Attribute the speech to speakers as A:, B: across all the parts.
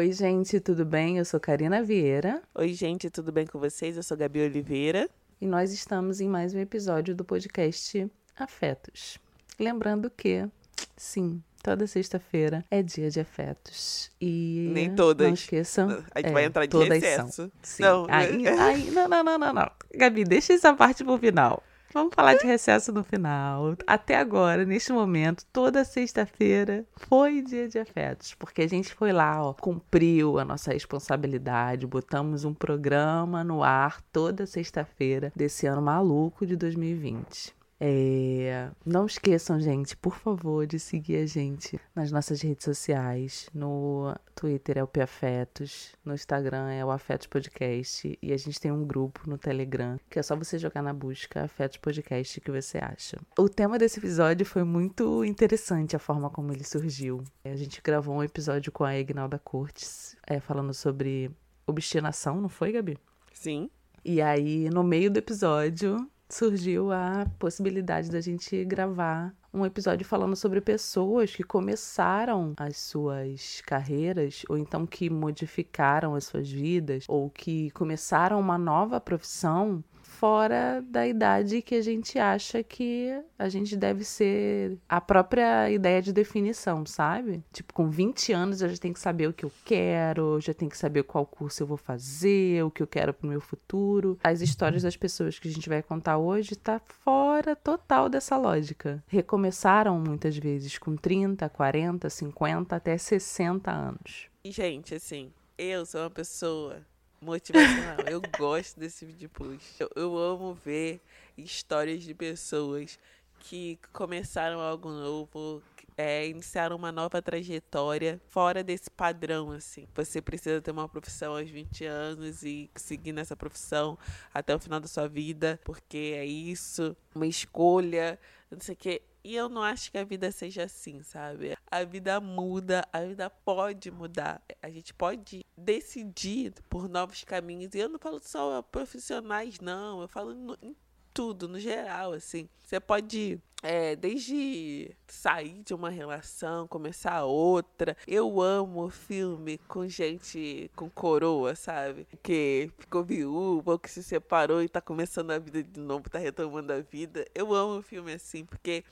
A: Oi, gente, tudo bem? Eu sou Karina Vieira.
B: Oi, gente, tudo bem com vocês? Eu sou Gabi Oliveira.
A: E nós estamos em mais um episódio do podcast Afetos. Lembrando que, sim, toda sexta-feira é dia de afetos. E
B: Nem todas.
A: Não esqueçam.
B: A gente
A: é,
B: vai entrar de
A: todas. São. Sim.
B: Não.
A: Aí, aí, não, não, não, não, não. Gabi, deixa essa parte pro final. Vamos falar de recesso no final. Até agora, neste momento, toda sexta-feira foi dia de afetos, porque a gente foi lá, ó, cumpriu a nossa responsabilidade, botamos um programa no ar toda sexta-feira desse ano maluco de 2020. É, não esqueçam, gente, por favor, de seguir a gente nas nossas redes sociais. No Twitter é o Afetos, no Instagram é o Afetos Podcast e a gente tem um grupo no Telegram que é só você jogar na busca Afetos Podcast que você acha. O tema desse episódio foi muito interessante, a forma como ele surgiu. A gente gravou um episódio com a Ignalda Cortes, é, falando sobre obstinação, não foi, Gabi?
B: Sim.
A: E aí, no meio do episódio, surgiu a possibilidade da gente gravar um episódio falando sobre pessoas que começaram as suas carreiras, ou então que modificaram as suas vidas, ou que começaram uma nova profissão fora da idade que a gente acha que a gente deve ser a própria ideia de definição, sabe? Tipo, com 20 anos eu já tenho que saber o que eu quero, já tenho que saber qual curso eu vou fazer, o que eu quero pro meu futuro. As histórias das pessoas que a gente vai contar hoje tá fora total dessa lógica. Recomeçaram muitas vezes com 30, 40, 50 até 60 anos.
B: E, gente, assim, eu sou uma pessoa motivacional. eu gosto desse vídeo push. Eu, eu amo ver histórias de pessoas que começaram algo novo, é, iniciaram uma nova trajetória fora desse padrão, assim. Você precisa ter uma profissão aos 20 anos e seguir nessa profissão até o final da sua vida, porque é isso, uma escolha, não sei o quê. E eu não acho que a vida seja assim, sabe? A vida muda, a vida pode mudar. A gente pode decidir por novos caminhos. E eu não falo só profissionais, não. Eu falo no, em tudo, no geral, assim. Você pode, é, desde sair de uma relação, começar outra. Eu amo filme com gente com coroa, sabe? Que ficou viúva ou que se separou e tá começando a vida de novo, tá retomando a vida. Eu amo filme assim, porque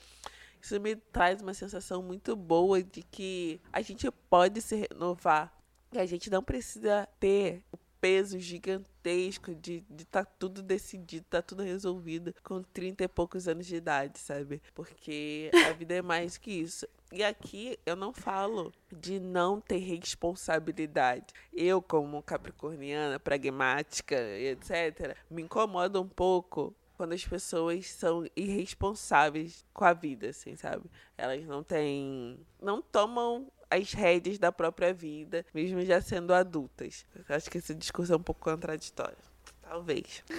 B: isso me traz uma sensação muito boa de que a gente pode se renovar. E a gente não precisa ter o peso gigantesco de estar tá tudo decidido, tá tudo resolvido com 30 e poucos anos de idade, sabe? Porque a vida é mais que isso. E aqui eu não falo de não ter responsabilidade. Eu, como capricorniana, pragmática, etc., me incomoda um pouco quando as pessoas são irresponsáveis com a vida, assim, sabe? Elas não têm. não tomam as rédeas da própria vida, mesmo já sendo adultas. Eu acho que esse discurso é um pouco contraditório. Talvez.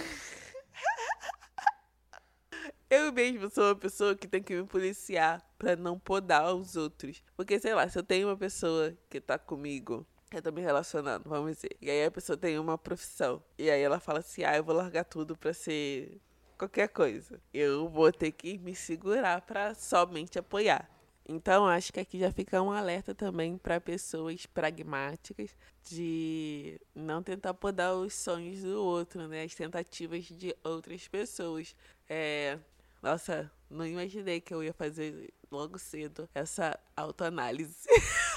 B: Eu mesmo sou uma pessoa que tem que me policiar para não podar os outros. Porque, sei lá, se eu tenho uma pessoa que tá comigo eu tô me relacionando, vamos dizer. E aí a pessoa tem uma profissão. E aí ela fala assim: ah, eu vou largar tudo pra ser qualquer coisa. Eu vou ter que me segurar para somente apoiar. Então, acho que aqui já fica um alerta também para pessoas pragmáticas de não tentar podar os sonhos do outro, né? As tentativas de outras pessoas. É... Nossa, não imaginei que eu ia fazer logo cedo essa autoanálise.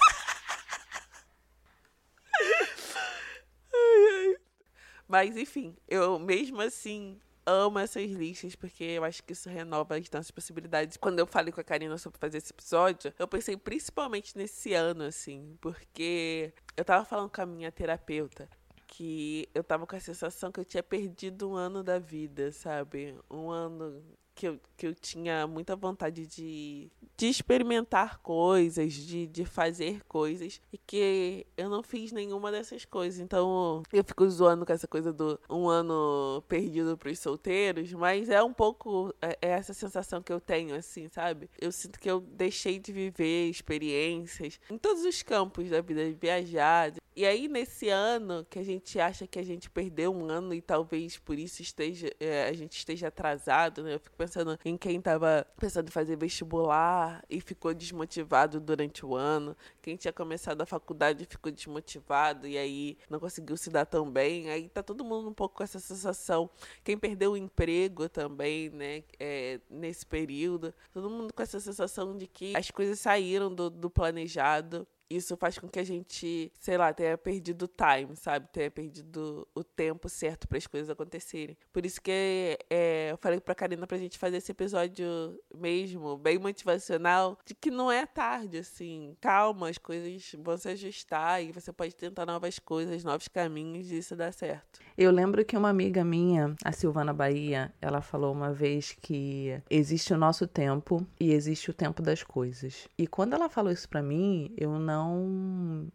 B: Mas, enfim, eu mesmo assim amo essas listas, porque eu acho que isso renova as nossas possibilidades. Quando eu falei com a Karina sobre fazer esse episódio, eu pensei principalmente nesse ano, assim, porque eu tava falando com a minha terapeuta que eu tava com a sensação que eu tinha perdido um ano da vida, sabe? Um ano que eu, que eu tinha muita vontade de, de experimentar coisas, de, de fazer coisas, e que eu não fiz nenhuma dessas coisas. Então eu fico zoando com essa coisa do um ano perdido para os solteiros, mas é um pouco é, é essa sensação que eu tenho, assim, sabe? Eu sinto que eu deixei de viver experiências em todos os campos da vida, de viajar, e aí, nesse ano, que a gente acha que a gente perdeu um ano e talvez por isso esteja, é, a gente esteja atrasado, né? Eu fico pensando em quem tava pensando em fazer vestibular e ficou desmotivado durante o ano. Quem tinha começado a faculdade ficou desmotivado e aí não conseguiu se dar tão bem. Aí tá todo mundo um pouco com essa sensação. Quem perdeu o emprego também, né? É, nesse período. Todo mundo com essa sensação de que as coisas saíram do, do planejado isso faz com que a gente, sei lá, tenha perdido o time, sabe? Tenha perdido o tempo certo para as coisas acontecerem. Por isso que é, eu falei pra Karina pra gente fazer esse episódio mesmo, bem motivacional, de que não é tarde, assim. Calma, as coisas vão se ajustar e você pode tentar novas coisas, novos caminhos e isso dá certo.
A: Eu lembro que uma amiga minha, a Silvana Bahia, ela falou uma vez que existe o nosso tempo e existe o tempo das coisas. E quando ela falou isso para mim, eu não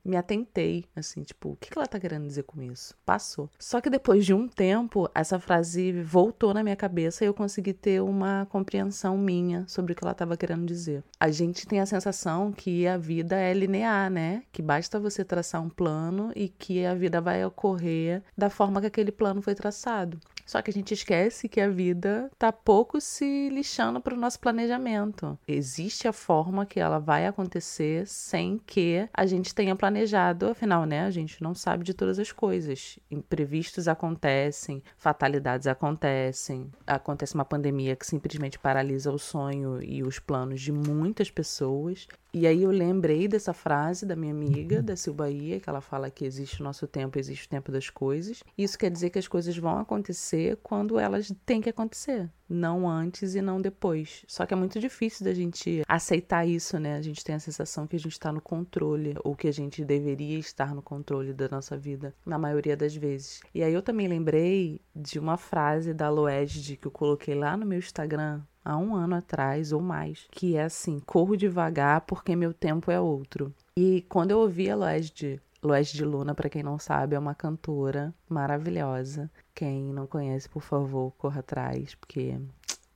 A: me atentei, assim, tipo, o que ela tá querendo dizer com isso? Passou. Só que depois de um tempo, essa frase voltou na minha cabeça e eu consegui ter uma compreensão minha sobre o que ela tava querendo dizer. A gente tem a sensação que a vida é linear, né? Que basta você traçar um plano e que a vida vai ocorrer da forma que aquele plano foi traçado. Só que a gente esquece que a vida tá pouco se lixando para o nosso planejamento. Existe a forma que ela vai acontecer sem que a gente tenha planejado, afinal, né? A gente não sabe de todas as coisas. Imprevistos acontecem, fatalidades acontecem, acontece uma pandemia que simplesmente paralisa o sonho e os planos de muitas pessoas. E aí eu lembrei dessa frase da minha amiga, da Silbaia, que ela fala que existe o nosso tempo, existe o tempo das coisas. Isso quer dizer que as coisas vão acontecer quando elas têm que acontecer, não antes e não depois. Só que é muito difícil da gente aceitar isso, né? A gente tem a sensação que a gente está no controle, ou que a gente deveria estar no controle da nossa vida, na maioria das vezes. E aí eu também lembrei de uma frase da Loed que eu coloquei lá no meu Instagram, há um ano atrás ou mais, que é assim: corro devagar porque meu tempo é outro. E quando eu ouvi a Loesde, Loesde Luna, para quem não sabe, é uma cantora maravilhosa. Quem não conhece, por favor, corra atrás, porque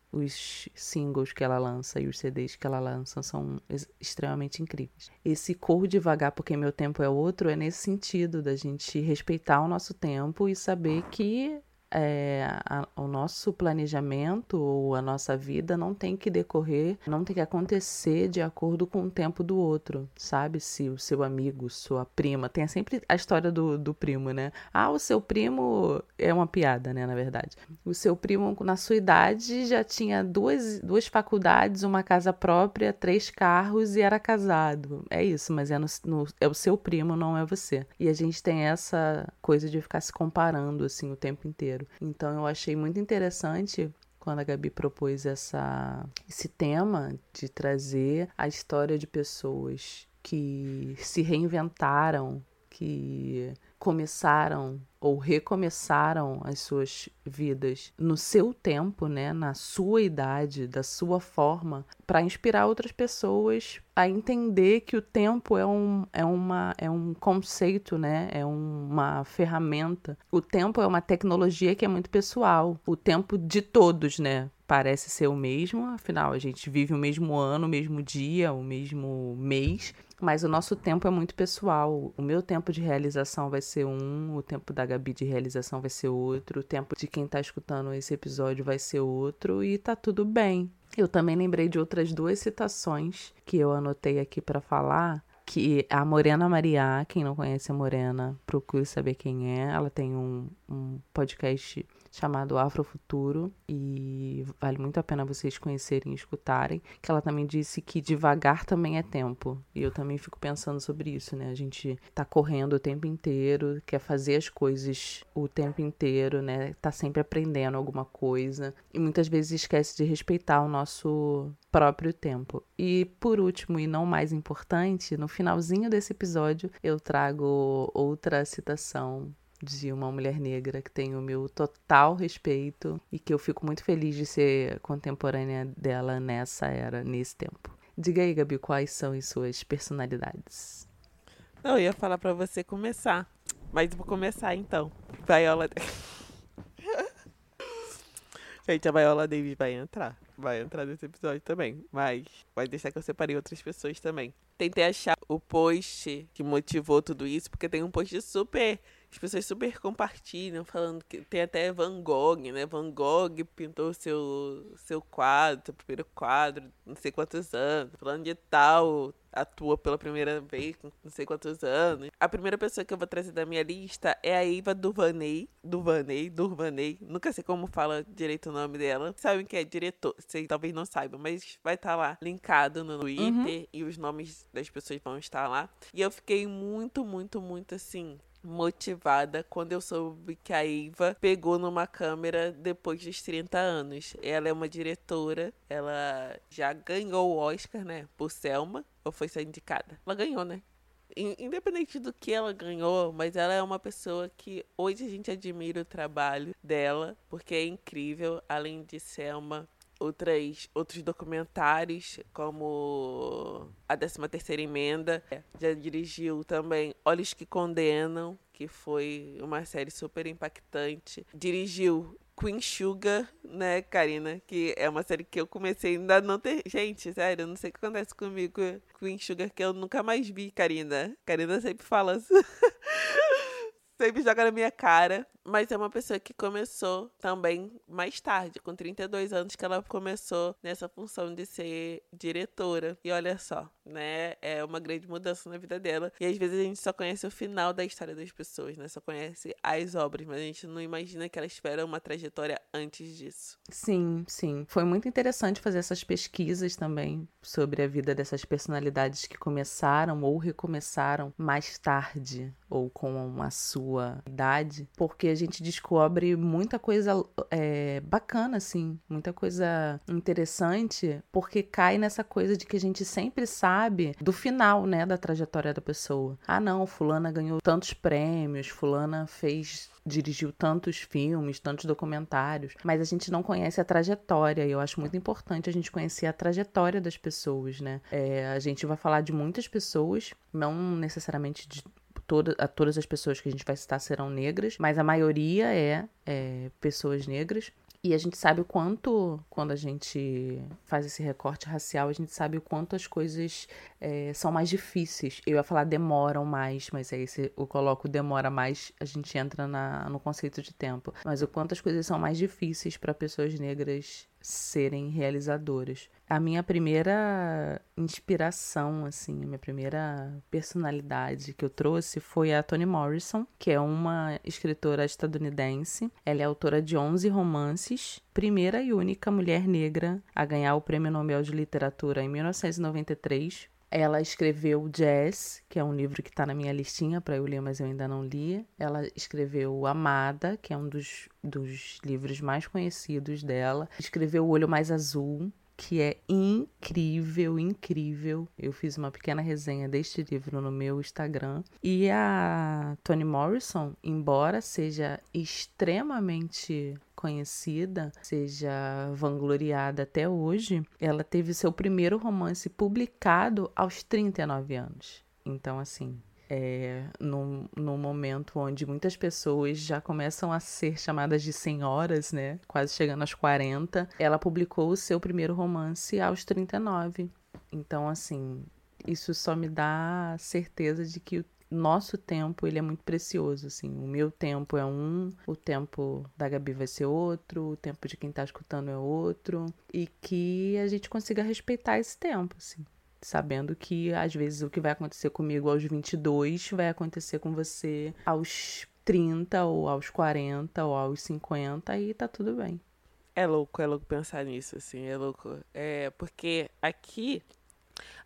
A: os singles que ela lança e os CDs que ela lança são extremamente incríveis. Esse corro devagar porque meu tempo é outro é nesse sentido da gente respeitar o nosso tempo e saber que é, a, o nosso planejamento ou a nossa vida não tem que decorrer, não tem que acontecer de acordo com o tempo do outro, sabe? Se o seu amigo, sua prima, tem sempre a história do, do primo, né? Ah, o seu primo é uma piada, né? Na verdade, o seu primo na sua idade já tinha duas, duas faculdades, uma casa própria, três carros e era casado. É isso, mas é, no, no, é o seu primo, não é você. E a gente tem essa coisa de ficar se comparando assim o tempo inteiro. Então eu achei muito interessante quando a Gabi propôs essa, esse tema de trazer a história de pessoas que se reinventaram, que começaram ou recomeçaram as suas vidas no seu tempo, né, na sua idade, da sua forma, para inspirar outras pessoas a entender que o tempo é um, é uma, é um conceito, né, é uma ferramenta. O tempo é uma tecnologia que é muito pessoal. O tempo de todos, né, parece ser o mesmo, afinal a gente vive o mesmo ano, o mesmo dia, o mesmo mês, mas o nosso tempo é muito pessoal. O meu tempo de realização vai ser um, o tempo da Gabi de realização vai ser outro, o tempo de quem tá escutando esse episódio vai ser outro e tá tudo bem. Eu também lembrei de outras duas citações que eu anotei aqui para falar que a Morena Mariá, quem não conhece a Morena, procure saber quem é. Ela tem um, um podcast chamado Afrofuturo e vale muito a pena vocês conhecerem e escutarem, que ela também disse que devagar também é tempo. E eu também fico pensando sobre isso, né? A gente tá correndo o tempo inteiro, quer fazer as coisas o tempo inteiro, né? Tá sempre aprendendo alguma coisa e muitas vezes esquece de respeitar o nosso próprio tempo. E por último, e não mais importante, no finalzinho desse episódio eu trago outra citação de uma mulher negra que tem o meu total respeito e que eu fico muito feliz de ser contemporânea dela nessa era, nesse tempo. Diga aí, Gabi, quais são as suas personalidades?
B: Não, eu ia falar para você começar, mas vou começar então. Viola. Gente, a Viola Davis vai entrar. Vai entrar nesse episódio também. Mas vai deixar que eu separei outras pessoas também. Tentei achar o post que motivou tudo isso, porque tem um post super as pessoas super compartilham, falando que tem até Van Gogh, né? Van Gogh pintou seu, seu quadro, seu primeiro quadro, não sei quantos anos, falando de tal, atua pela primeira vez não sei quantos anos. A primeira pessoa que eu vou trazer da minha lista é a Iva Duvaney. Duvaney, Durvaney. Nunca sei como fala direito o nome dela. Sabem que é diretor. Vocês talvez não saibam, mas vai estar tá lá linkado no Twitter uhum. e os nomes das pessoas vão estar lá. E eu fiquei muito, muito, muito assim motivada quando eu soube que a Iva pegou numa câmera depois dos 30 anos. Ela é uma diretora, ela já ganhou o Oscar, né, por Selma, ou foi ser indicada? Ela ganhou, né? Independente do que ela ganhou, mas ela é uma pessoa que hoje a gente admira o trabalho dela, porque é incrível, além de Selma, outras, outros documentários, como a 13 terceira Emenda. Já dirigiu também Olhos que Condenam, que foi uma série super impactante. Dirigiu Queen Sugar, né, Karina? Que é uma série que eu comecei ainda não ter. Gente, sério, eu não sei o que acontece comigo. Queen Sugar, que eu nunca mais vi, Karina. Karina sempre fala assim. sempre joga na minha cara. Mas é uma pessoa que começou também mais tarde, com 32 anos, que ela começou nessa função de ser diretora. E olha só, né? É uma grande mudança na vida dela. E às vezes a gente só conhece o final da história das pessoas, né? Só conhece as obras, mas a gente não imagina que elas tiveram uma trajetória antes disso.
A: Sim, sim. Foi muito interessante fazer essas pesquisas também sobre a vida dessas personalidades que começaram ou recomeçaram mais tarde ou com a sua idade, porque a gente descobre muita coisa é, bacana, assim, muita coisa interessante, porque cai nessa coisa de que a gente sempre sabe do final, né, da trajetória da pessoa. Ah, não, fulana ganhou tantos prêmios, fulana fez dirigiu tantos filmes, tantos documentários, mas a gente não conhece a trajetória. E eu acho muito importante a gente conhecer a trajetória das pessoas, né? É, a gente vai falar de muitas pessoas, não necessariamente de toda, a todas as pessoas que a gente vai citar serão negras, mas a maioria é, é pessoas negras. E a gente sabe o quanto, quando a gente faz esse recorte racial, a gente sabe o quanto as coisas é, são mais difíceis. Eu ia falar demoram mais, mas aí se eu coloco demora mais, a gente entra na, no conceito de tempo. Mas o quanto as coisas são mais difíceis para pessoas negras serem realizadoras. A minha primeira inspiração, assim, a minha primeira personalidade que eu trouxe foi a Toni Morrison, que é uma escritora estadunidense. Ela é autora de 11 romances, primeira e única mulher negra a ganhar o Prêmio Nobel de Literatura em 1993 ela escreveu Jazz, que é um livro que está na minha listinha para eu ler, mas eu ainda não li. Ela escreveu Amada, que é um dos, dos livros mais conhecidos dela. Escreveu O Olho Mais Azul, que é incrível, incrível. Eu fiz uma pequena resenha deste livro no meu Instagram. E a Toni Morrison, embora seja extremamente conhecida, seja vangloriada até hoje, ela teve seu primeiro romance publicado aos 39 anos. Então, assim, é, num, num momento onde muitas pessoas já começam a ser chamadas de senhoras, né? Quase chegando aos 40, ela publicou o seu primeiro romance aos 39. Então, assim, isso só me dá certeza de que o nosso tempo ele é muito precioso, assim. O meu tempo é um, o tempo da Gabi vai ser outro, o tempo de quem tá escutando é outro. E que a gente consiga respeitar esse tempo, assim. Sabendo que às vezes o que vai acontecer comigo aos 22 vai acontecer com você aos 30 ou aos 40 ou aos 50 e tá tudo bem.
B: É louco, é louco pensar nisso, assim, é louco. É, porque aqui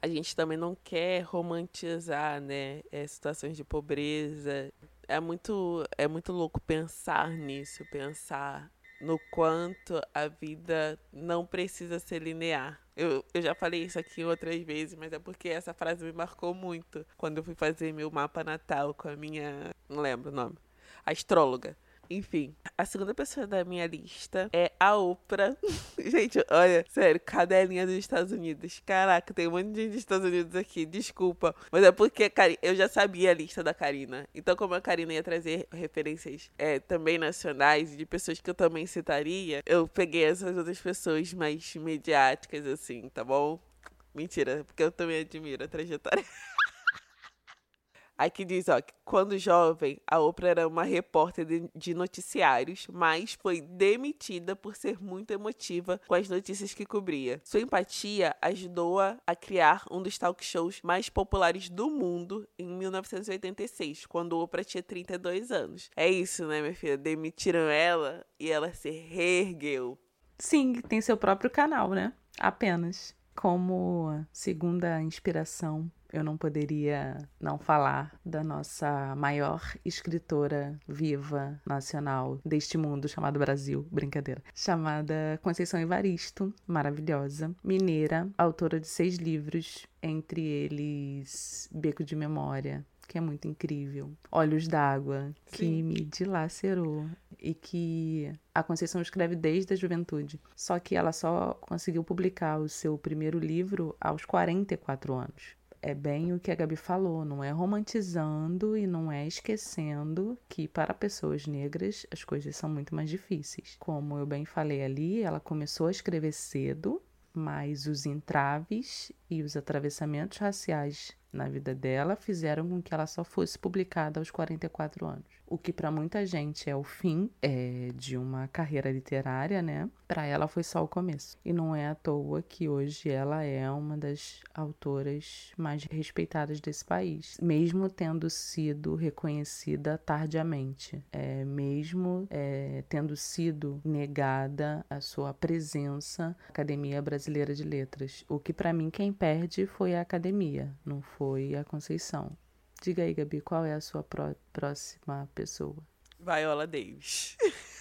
B: a gente também não quer romantizar, né, é, situações de pobreza. É muito, é muito louco pensar nisso, pensar no quanto a vida não precisa ser linear. Eu, eu já falei isso aqui outras vezes, mas é porque essa frase me marcou muito quando eu fui fazer meu mapa natal com a minha. Não lembro o nome. Astróloga. Enfim, a segunda pessoa da minha lista é a Oprah. gente, olha, sério, cadelinha dos Estados Unidos. Caraca, tem um monte de gente dos Estados Unidos aqui, desculpa. Mas é porque eu já sabia a lista da Karina. Então, como a Karina ia trazer referências é, também nacionais de pessoas que eu também citaria, eu peguei essas outras pessoas mais mediáticas, assim, tá bom? Mentira, porque eu também admiro a trajetória. Aqui diz, ó, que quando jovem, a Oprah era uma repórter de, de, noticiários, mas foi demitida por ser muito emotiva com as notícias que cobria. Sua empatia ajudou-a a criar um dos talk shows mais populares do mundo em 1986, quando Oprah tinha 32 anos. É isso, né, minha filha? Demitiram ela e ela se reergueu.
A: Sim, tem seu próprio canal, né? Apenas. Como segunda inspiração eu não poderia não falar da nossa maior escritora viva nacional deste mundo chamado Brasil, brincadeira, chamada Conceição Evaristo, maravilhosa, mineira, autora de seis livros, entre eles Beco de Memória, que é muito incrível. Olhos d'Água, que me dilacerou e que a Conceição escreve desde a juventude. Só que ela só conseguiu publicar o seu primeiro livro aos 44 anos é bem o que a Gabi falou, não é romantizando e não é esquecendo que para pessoas negras as coisas são muito mais difíceis. Como eu bem falei ali, ela começou a escrever cedo, mas os entraves e os atravessamentos raciais na vida dela fizeram com que ela só fosse publicada aos 44 anos o que para muita gente é o fim é, de uma carreira literária, né? Para ela foi só o começo. E não é à toa que hoje ela é uma das autoras mais respeitadas desse país, mesmo tendo sido reconhecida tardiamente, é, mesmo é, tendo sido negada a sua presença na Academia Brasileira de Letras. O que para mim quem perde foi a academia, não foi a Conceição. Diga aí, Gabi, qual é a sua pró próxima pessoa?
B: Viola Davis.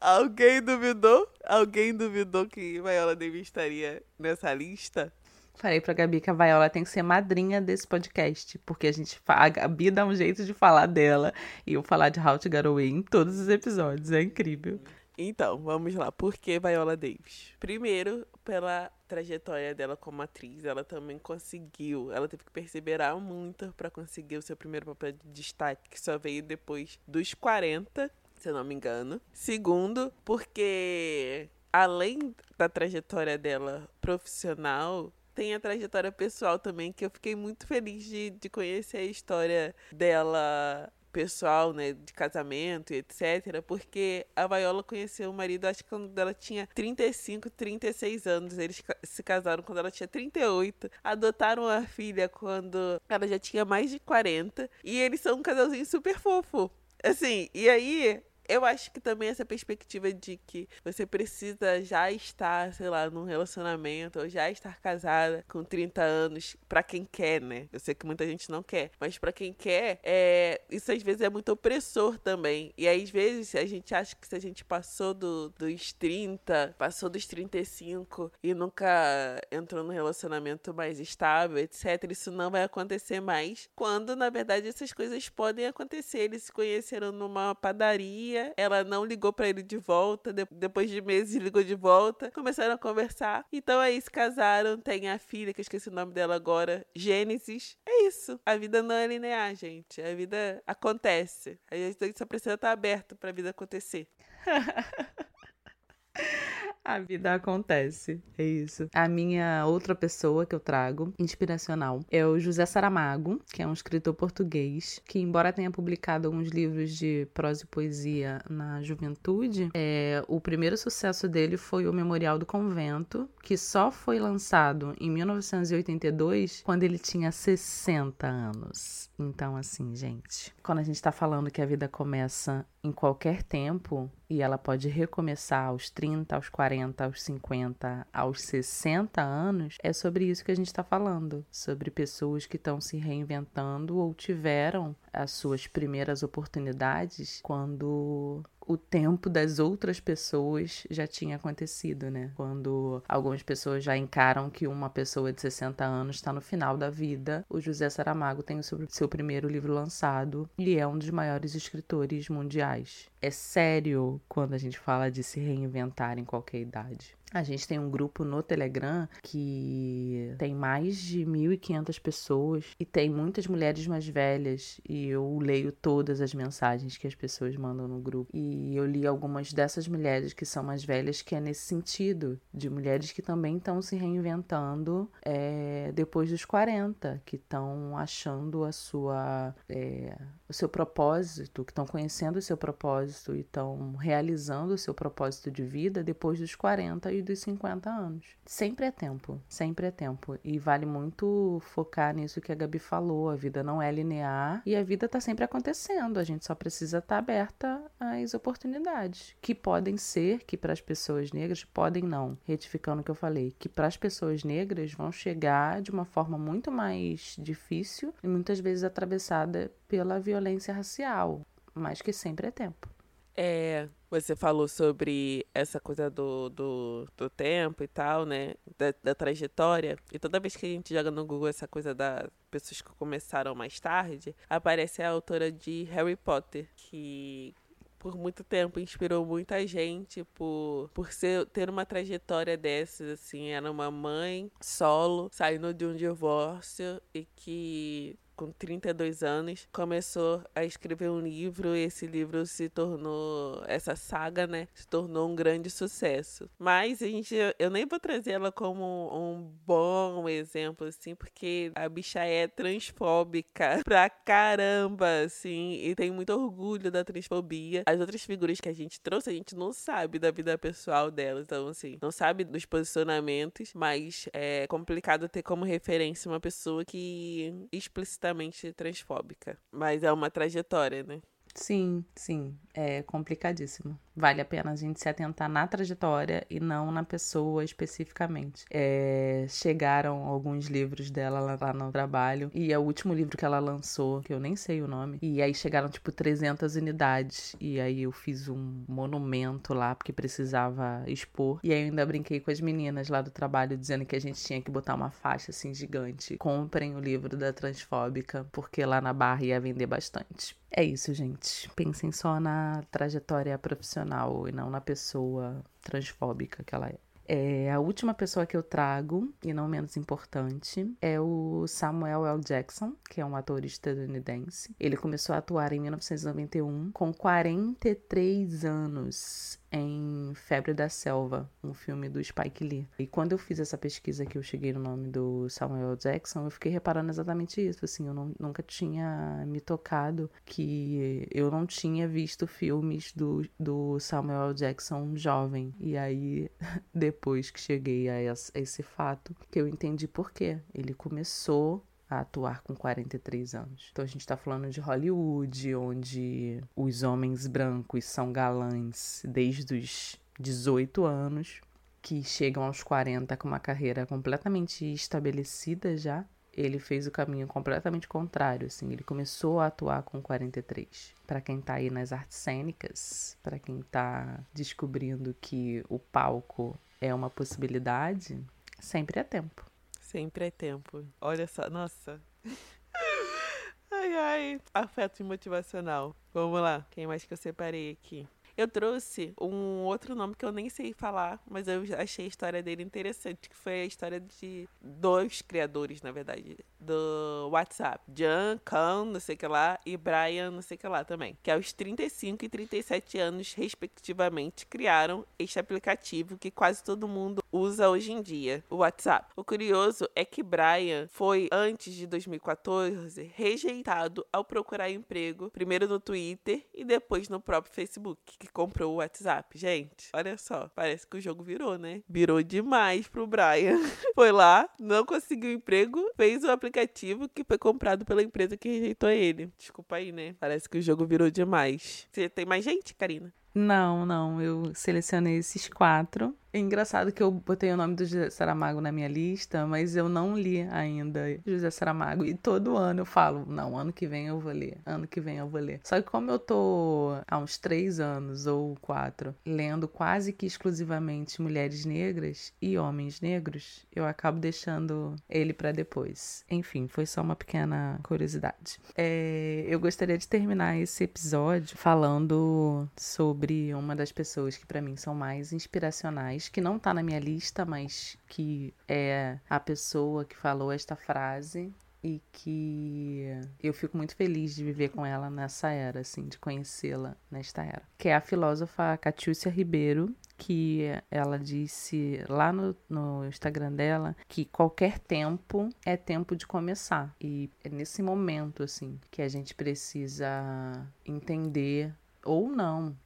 B: Alguém duvidou? Alguém duvidou que Viola Davis estaria nessa lista?
A: Falei pra Gabi que a Viola tem que ser madrinha desse podcast, porque a gente a Gabi dá um jeito de falar dela e eu falar de How to Get Away em todos os episódios, é incrível.
B: Então, vamos lá. Por que Viola Davis? Primeiro, pela trajetória dela como atriz, ela também conseguiu, ela teve que perseverar muito para conseguir o seu primeiro papel de destaque, que só veio depois dos 40, se eu não me engano. Segundo, porque além da trajetória dela profissional, tem a trajetória pessoal também, que eu fiquei muito feliz de, de conhecer a história dela pessoal, né, de casamento e etc, porque a Viola conheceu o marido, acho que quando ela tinha 35, 36 anos, eles se casaram quando ela tinha 38, adotaram a filha quando ela já tinha mais de 40, e eles são um casalzinho super fofo. Assim, e aí eu acho que também essa perspectiva de que você precisa já estar, sei lá, num relacionamento ou já estar casada com 30 anos, para quem quer, né? Eu sei que muita gente não quer, mas para quem quer, é, isso às vezes é muito opressor também. E às vezes a gente acha que se a gente passou do, dos 30, passou dos 35 e nunca entrou num relacionamento mais estável, etc, isso não vai acontecer mais, quando na verdade essas coisas podem acontecer. Eles se conheceram numa padaria ela não ligou para ele de volta. De depois de meses, ligou de volta. Começaram a conversar. Então aí se casaram. Tem a filha, que eu esqueci o nome dela agora, Gênesis. É isso. A vida não é linear, gente. A vida acontece. A gente só precisa estar aberto para a vida acontecer.
A: A vida acontece, é isso. A minha outra pessoa que eu trago, inspiracional, é o José Saramago, que é um escritor português, que embora tenha publicado alguns livros de prosa e poesia na juventude, é, o primeiro sucesso dele foi o Memorial do Convento, que só foi lançado em 1982, quando ele tinha 60 anos. Então, assim, gente, quando a gente tá falando que a vida começa em qualquer tempo e ela pode recomeçar aos 30, aos 40, aos 50, aos 60 anos, é sobre isso que a gente está falando. Sobre pessoas que estão se reinventando ou tiveram as suas primeiras oportunidades quando o tempo das outras pessoas já tinha acontecido, né? Quando algumas pessoas já encaram que uma pessoa de 60 anos está no final da vida, o José Saramago tem o seu primeiro livro lançado e é um dos maiores escritores mundiais. É sério quando a gente fala de se reinventar em qualquer idade. A gente tem um grupo no Telegram que tem mais de 1.500 pessoas e tem muitas mulheres mais velhas e eu leio todas as mensagens que as pessoas mandam no grupo. E eu li algumas dessas mulheres que são mais velhas que é nesse sentido, de mulheres que também estão se reinventando é, depois dos 40, que estão achando a sua, é, o seu propósito, que estão conhecendo o seu propósito e estão realizando o seu propósito de vida depois dos 40 e dos 50 anos. Sempre é tempo, sempre é tempo. E vale muito focar nisso que a Gabi falou: a vida não é linear e a vida está sempre acontecendo. A gente só precisa estar tá aberta às oportunidades, que podem ser, que para as pessoas negras, podem não, retificando o que eu falei, que para as pessoas negras vão chegar de uma forma muito mais difícil e muitas vezes atravessada pela violência racial, mas que sempre é tempo.
B: É, você falou sobre essa coisa do, do, do tempo e tal, né? Da, da, trajetória. E toda vez que a gente joga no Google essa coisa das pessoas que começaram mais tarde, aparece a autora de Harry Potter, que por muito tempo inspirou muita gente por, por ser, ter uma trajetória dessas, assim. Era uma mãe solo, saindo de um divórcio e que com 32 anos, começou a escrever um livro e esse livro se tornou, essa saga, né, se tornou um grande sucesso. Mas a gente, eu nem vou trazer ela como um bom exemplo, assim, porque a bicha é transfóbica pra caramba, assim, e tem muito orgulho da transfobia. As outras figuras que a gente trouxe, a gente não sabe da vida pessoal dela, então, assim, não sabe dos posicionamentos, mas é complicado ter como referência uma pessoa que explicitamente explicitamente transfóbica. Mas é uma trajetória, né?
A: Sim, sim, é complicadíssimo. Vale a pena a gente se atentar na trajetória e não na pessoa especificamente. É, chegaram alguns livros dela lá, no trabalho e é o último livro que ela lançou, que eu nem sei o nome, e aí chegaram tipo 300 unidades e aí eu fiz um monumento lá porque precisava expor. E aí eu ainda brinquei com as meninas lá do trabalho dizendo que a gente tinha que botar uma faixa assim gigante. Comprem o livro da transfóbica porque lá na barra ia vender bastante. É isso, gente. Pensem só na trajetória profissional e não na pessoa transfóbica que ela é. É, a última pessoa que eu trago, e não menos importante, é o Samuel L. Jackson, que é um ator estadunidense. Ele começou a atuar em 1991 com 43 anos em Febre da Selva, um filme do Spike Lee. E quando eu fiz essa pesquisa que eu cheguei no nome do Samuel Jackson, eu fiquei reparando exatamente isso. Assim, eu não, nunca tinha me tocado que eu não tinha visto filmes do, do Samuel Jackson jovem. E aí, depois que cheguei a esse, fato, que eu entendi por quê. Ele começou a atuar com 43 anos. Então a gente está falando de Hollywood, onde os homens brancos são galãs desde os 18 anos, que chegam aos 40 com uma carreira completamente estabelecida já. Ele fez o caminho completamente contrário, assim, ele começou a atuar com 43. Para quem está aí nas artes cênicas, para quem está descobrindo que o palco é uma possibilidade, sempre é tempo.
B: Sempre é tempo. Olha só, nossa. ai, ai. Afeto motivacional. Vamos lá. Quem mais que eu separei aqui? Eu trouxe um outro nome que eu nem sei falar, mas eu achei a história dele interessante, que foi a história de dois criadores, na verdade, do WhatsApp. Jan, Khan, não sei o que lá, e Brian, não sei o que lá também. Que aos 35 e 37 anos, respectivamente, criaram este aplicativo que quase todo mundo usa hoje em dia, o WhatsApp. O curioso é que Brian foi, antes de 2014, rejeitado ao procurar emprego, primeiro no Twitter e depois no próprio Facebook, que comprou o WhatsApp. Gente, olha só, parece que o jogo virou, né? Virou demais pro Brian. foi lá, não conseguiu emprego, fez o aplicativo que foi comprado pela empresa que rejeitou ele. Desculpa aí, né? Parece que o jogo virou demais. Você tem mais gente, Karina?
A: Não, não. Eu selecionei esses quatro. É engraçado que eu botei o nome do José Saramago na minha lista, mas eu não li ainda José Saramago. E todo ano eu falo, não, ano que vem eu vou ler, ano que vem eu vou ler. Só que como eu tô há uns três anos ou quatro lendo quase que exclusivamente mulheres negras e homens negros, eu acabo deixando ele para depois. Enfim, foi só uma pequena curiosidade. É, eu gostaria de terminar esse episódio falando sobre sobre uma das pessoas que para mim são mais inspiracionais, que não tá na minha lista, mas que é a pessoa que falou esta frase e que eu fico muito feliz de viver com ela nessa era, assim, de conhecê-la nesta era. Que é a filósofa Catiúcia Ribeiro, que ela disse lá no, no Instagram dela que qualquer tempo é tempo de começar. E é nesse momento, assim, que a gente precisa entender ou não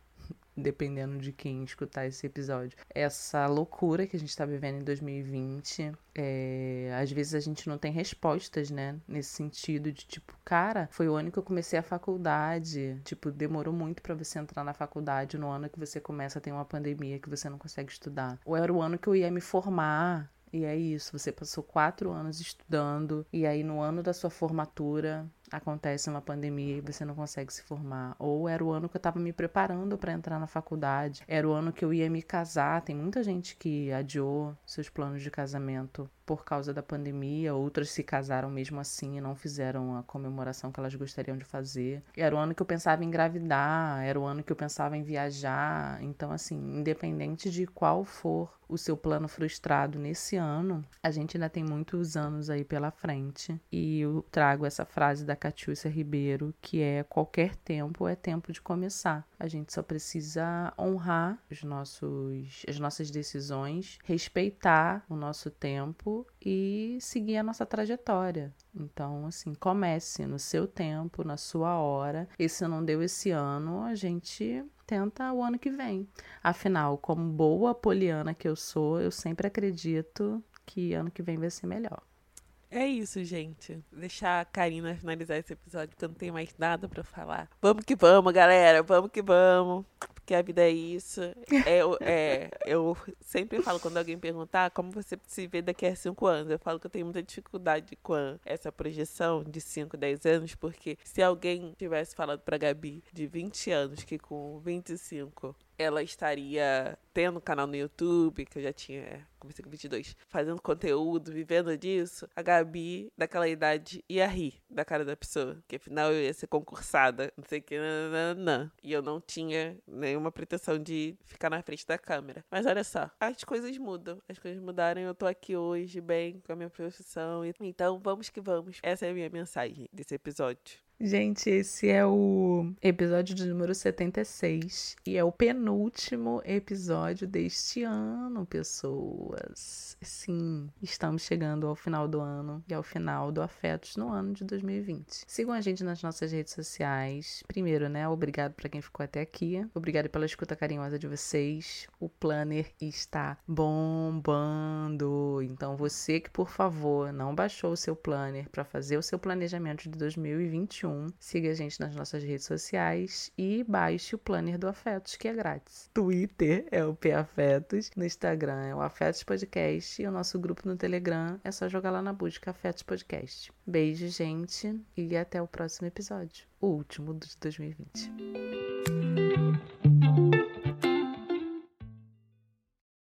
A: dependendo de quem escutar esse episódio. Essa loucura que a gente está vivendo em 2020, é, às vezes a gente não tem respostas, né? Nesse sentido de tipo, cara, foi o ano que eu comecei a faculdade. Tipo, demorou muito para você entrar na faculdade no ano que você começa a ter uma pandemia que você não consegue estudar. Ou era o ano que eu ia me formar. E é isso, você passou quatro anos estudando, e aí no ano da sua formatura acontece uma pandemia e você não consegue se formar. Ou era o ano que eu estava me preparando para entrar na faculdade, era o ano que eu ia me casar. Tem muita gente que adiou seus planos de casamento por causa da pandemia, outras se casaram mesmo assim e não fizeram a comemoração que elas gostariam de fazer. Era o ano que eu pensava em engravidar, era o ano que eu pensava em viajar. Então, assim, independente de qual for o seu plano frustrado nesse ano, a gente ainda tem muitos anos aí pela frente. E eu trago essa frase da Catiúcia Ribeiro, que é qualquer tempo é tempo de começar. A gente só precisa honrar os nossos, as nossas decisões, respeitar o nosso tempo e seguir a nossa trajetória. Então, assim, comece no seu tempo, na sua hora. E se não deu esse ano, a gente tenta o ano que vem. Afinal, como boa poliana que eu sou, eu sempre acredito que ano que vem vai ser melhor.
B: É isso, gente. Deixar a Karina finalizar esse episódio, porque eu não tenho mais nada para falar. Vamos que vamos, galera. Vamos que vamos. Porque a vida é isso. É, é, eu sempre falo quando alguém perguntar como você se vê daqui a cinco anos. Eu falo que eu tenho muita dificuldade com essa projeção de 5, 10 anos, porque se alguém tivesse falado pra Gabi de 20 anos que com 25 ela estaria tendo um canal no YouTube, que eu já tinha, comecei com 22, fazendo conteúdo, vivendo disso, a Gabi, daquela idade, ia rir da cara da pessoa. Que afinal eu ia ser concursada, não sei o que, nananã. E eu não tinha nenhuma pretensão de ficar na frente da câmera. Mas olha só, as coisas mudam. As coisas mudaram eu tô aqui hoje, bem, com a minha profissão. Então vamos que vamos. Essa é a minha mensagem desse episódio.
A: Gente, esse é o episódio de número 76 e é o penúltimo episódio deste ano, pessoas. Sim, estamos chegando ao final do ano e ao final do Afetos no ano de 2020. Sigam a gente nas nossas redes sociais. Primeiro, né, obrigado para quem ficou até aqui. Obrigado pela escuta carinhosa de vocês. O planner está bombando. Então, você que por favor não baixou o seu planner para fazer o seu planejamento de 2021 2021. Siga a gente nas nossas redes sociais e baixe o planner do Afetos, que é grátis. Twitter é o P Afetos, no Instagram é o Afetos Podcast e o nosso grupo no Telegram é só jogar lá na busca Afetos Podcast. Beijo, gente, e até o próximo episódio, o último de 2020.